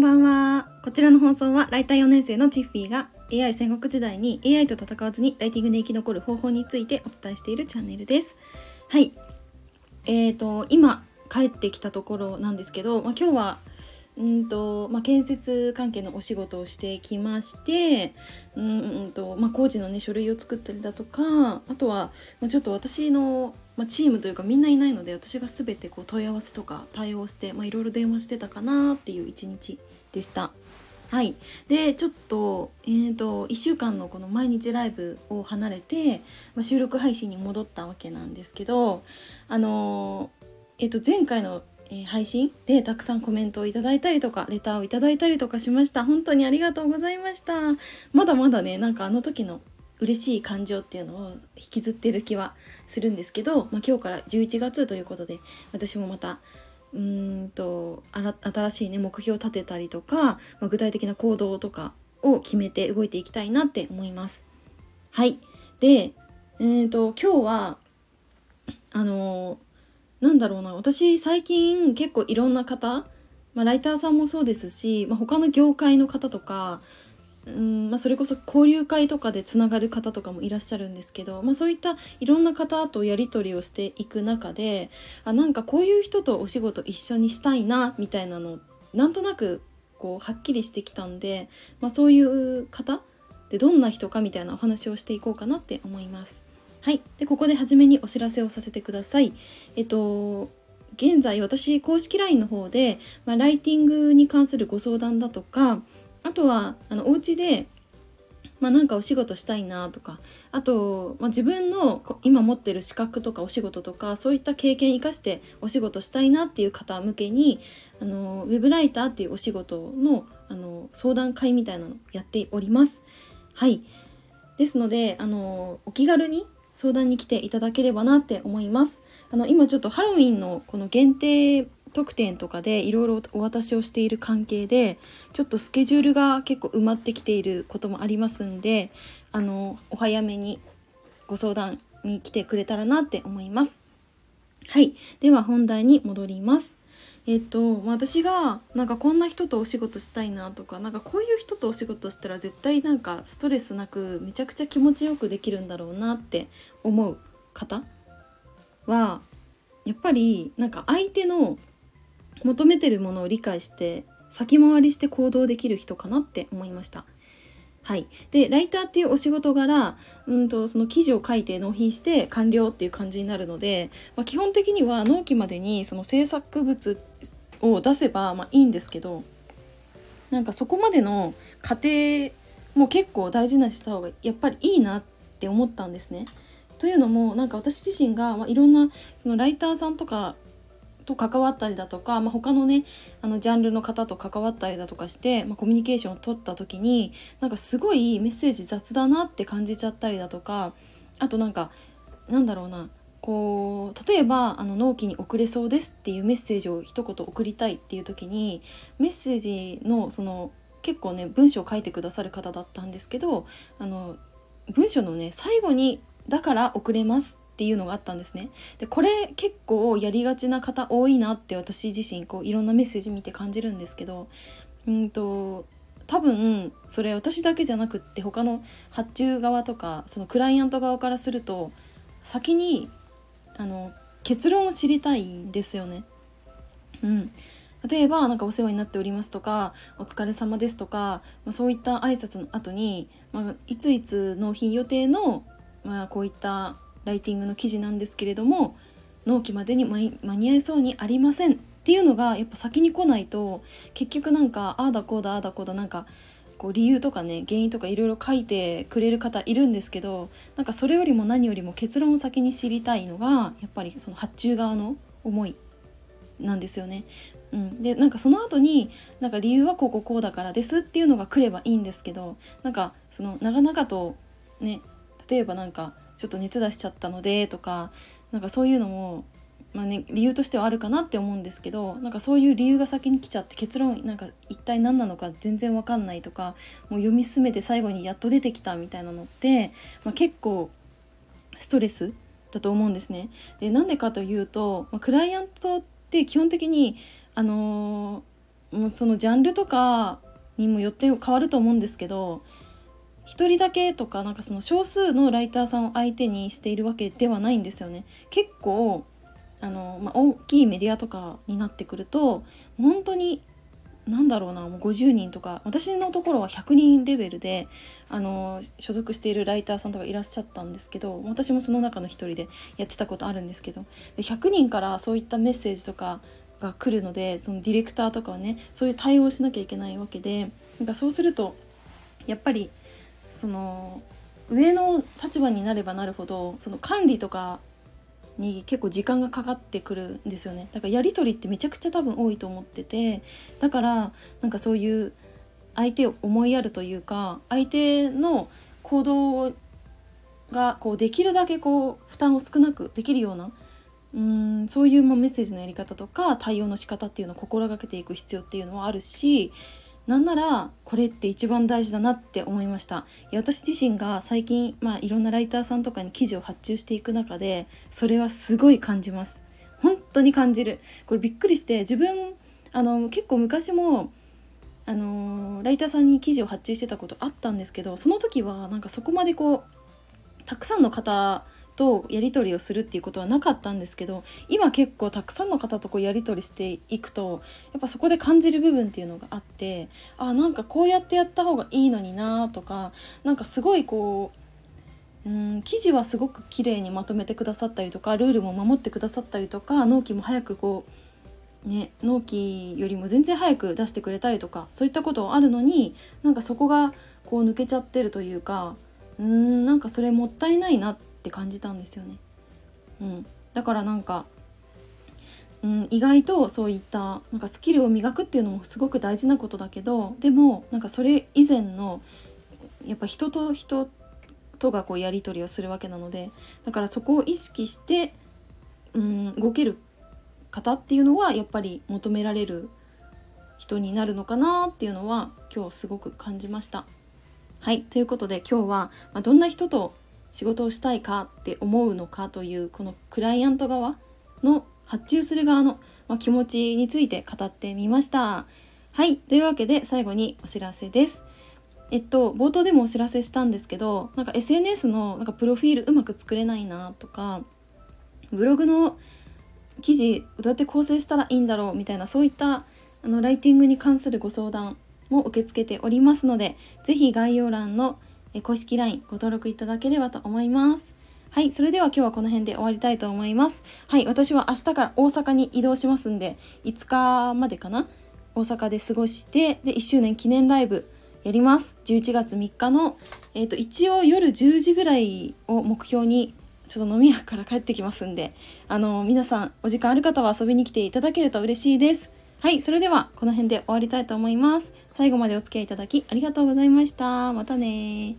こんばんは。こちらの放送はライター4年生のチッフィーが AI 戦国時代に AI と戦わずにライティングで生き残る方法についてお伝えしているチャンネルです。はい。えーと、今帰ってきたところなんですけど、まあ、今日はうんとまあ、建設関係のお仕事をしてきましてうんと、まあ、工事の、ね、書類を作ったりだとかあとは、まあ、ちょっと私の、まあ、チームというかみんないないので私が全てこう問い合わせとか対応していろいろ電話してたかなっていう一日でした。はい、でちょっと,、えーと、1週間のこの毎日ライブを離れて、まあ、収録配信に戻ったわけなんですけどあのー、えー、と前回のえ、配信でたくさんコメントをいただいたりとかレターをいただいたりとかしました。本当にありがとうございました。まだまだねなんかあの時の嬉しい感情っていうのを引きずってる気はするんですけど、まあ、今日から11月ということで私もまたうんと新しいね目標を立てたりとか、まあ、具体的な行動とかを決めて動いていきたいなって思います。はいでえーと今日はあのなんだろうな私最近結構いろんな方、まあ、ライターさんもそうですし、まあ、他の業界の方とかうんまあ、それこそ交流会とかでつながる方とかもいらっしゃるんですけど、まあ、そういったいろんな方とやり取りをしていく中であなんかこういう人とお仕事一緒にしたいなみたいなのなんとなくこうはっきりしてきたんで、まあ、そういう方でどんな人かみたいなお話をしていこうかなって思います。はい。で、ここで初めにお知らせをさせてください。えっと、現在私公式 LINE の方で、まあ、ライティングに関するご相談だとかあとはあのお家でまあ、なんかお仕事したいなとかあと、まあ、自分の今持ってる資格とかお仕事とかそういった経験生かしてお仕事したいなっていう方向けにあのウェブライターっていうお仕事のあの相談会みたいなのやっております。はいですのであのお気軽に相談に来ていただければなって思います。あの今ちょっとハロウィンのこの限定特典とかでいろいろお渡しをしている関係でちょっとスケジュールが結構埋まってきていることもありますんであのお早めにご相談に来てくれたらなって思います。はいでは本題に戻ります。えっと私がなんかこんな人とお仕事したいなとかなんかこういう人とお仕事したら絶対なんかストレスなくめちゃくちゃ気持ちよくできるんだろうなって思う方はやっぱりなんか相手の求めてるものを理解して先回りして行動できる人かなって思いました。はい、でライターっていうお仕事柄うんとその記事を書いて納品して完了っていう感じになるので、まあ、基本的には納期までにその制作物を出せばまあいいんですけどなんかそこまでの過程も結構大事なした方がやっぱりいいなって思ったんですね。というのもなんか私自身が、まあ、いろんなそのライターさんとかと関わったりだとか、まあ、他のねあのジャンルの方と関わったりだとかして、まあ、コミュニケーションを取った時になんかすごいメッセージ雑だなって感じちゃったりだとかあとなんかなんだろうなこう例えばあの納期に遅れそうですっていうメッセージを一言送りたいっていう時にメッセージのその結構ね文章を書いてくださる方だったんですけどあの文章のね最後に「だから遅れます」っていうのがあったんですね。でこれ結構やりがちな方多いなって私自身こういろんなメッセージ見て感じるんですけどうんと多分それ私だけじゃなくって他の発注側とかそのクライアント側からすると先にあの結論を知りたいんですよね。うん、例えば何かお世話になっておりますとかお疲れ様ですとか、まあ、そういった挨拶の後に、まあ、いついつ納品予定の、まあ、こういったライティングの記事なんですけれども納期までに間に合いそうにありませんっていうのがやっぱ先に来ないと結局なんかああだこうだああだこうだなんかこう理由とかね原因とかいろいろ書いてくれる方いるんですけどなんかそれよりも何よりも結論を先に知りたいのがやっぱりその発注側の思いなんですよね。うん、でなんかその後になんか理由はこうこうこうだからですっていうのが来ればいいんですけどなんかその長々とね例えばなんかちょっと熱出しちゃったのでとかなんかそういうのもまあね、理由としてはあるかなって思うんですけどなんかそういう理由が先に来ちゃって結論なんか一体何なのか全然わかんないとかもう読み進めて最後にやっと出てきたみたいなのって、まあ、結構ストレスだと思うんですね。でなんでかというと、まあ、クライアントって基本的にあのー、もうそのジャンルとかにもよって変わると思うんですけど1人だけとかなんかその少数のライターさんを相手にしているわけではないんですよね。結構あの、まあ、大きいメディアとかになってくると本当に何だろうなもう50人とか私のところは100人レベルであの所属しているライターさんとかいらっしゃったんですけど私もその中の一人でやってたことあるんですけどで100人からそういったメッセージとかが来るのでそのディレクターとかはねそういう対応しなきゃいけないわけでなんかそうするとやっぱりその上の立場になればなるほどその管理とかに結構時間がかかってくるんですよね。だからやり取りってめちゃくちゃ多分多いと思っててだからなんかそういう相手を思いやるというか相手の行動がこうできるだけこう負担を少なくできるようなうんそういうメッセージのやり方とか対応の仕方っていうのを心がけていく必要っていうのはあるしなんならこれって一番大事だなって思いました。いや私自身が最近、まあ、いろんなライターさんとかに記事を発注していく中でそれはすごい感じます。本当に感じる。これびっくりして自分あの結構昔もあのライターさんに記事を発注してたことあったんですけどその時はなんかそこまでこうたくさんの方とやり取りをするっていうことはなかったんですけど今結構たくさんの方とこうやり取りしていくとやっぱそこで感じる部分っていうのがあってあなんかこうやってやった方がいいのになとかなんかすごいこううん記事はすごく綺麗にまとめてくださったりとかルールも守ってくださったりとか納期も早くこうね納期よりも全然早く出してくれたりとかそういったことあるのになんかそこがこう抜けちゃってるというかうーんなんかそれもったいないなってって感じたんですよね。うん、だからなんか、うん、意外とそういったなんかスキルを磨くっていうのもすごく大事なことだけどでもなんかそれ以前のやっぱ人と人とがこうやり取りをするわけなのでだからそこを意識して、うん、動ける方っていうのはやっぱり求められる人になるのかなっていうのは今日すごく感じました。はいということで今日は、まあ、どんな人と仕事をしたいかって思うのかというこのクライアント側の発注する側の、ま気持ちについて語ってみました。はい。というわけで最後にお知らせです。えっと、冒頭でもお知らせしたんですけど、なんか SNS のなんかプロフィールうまく作れないなとか、ブログの記事どうやって構成したらいいんだろうみたいなそういったあのライティングに関するご相談も受け付けておりますので、是非概要欄の公式 LINE ご登録いただければと思います。はい、それでは今日はこの辺で終わりたいと思います。はい、私は明日から大阪に移動しますんで、5日までかな？大阪で過ごして、で、1周年記念ライブやります。11月3日の、えっ、ー、と、一応夜10時ぐらいを目標に、ちょっと飲み屋から帰ってきますんで、あの、皆さんお時間ある方は遊びに来ていただけると嬉しいです。はい、それではこの辺で終わりたいと思います。最後までお付き合いいただきありがとうございました。またね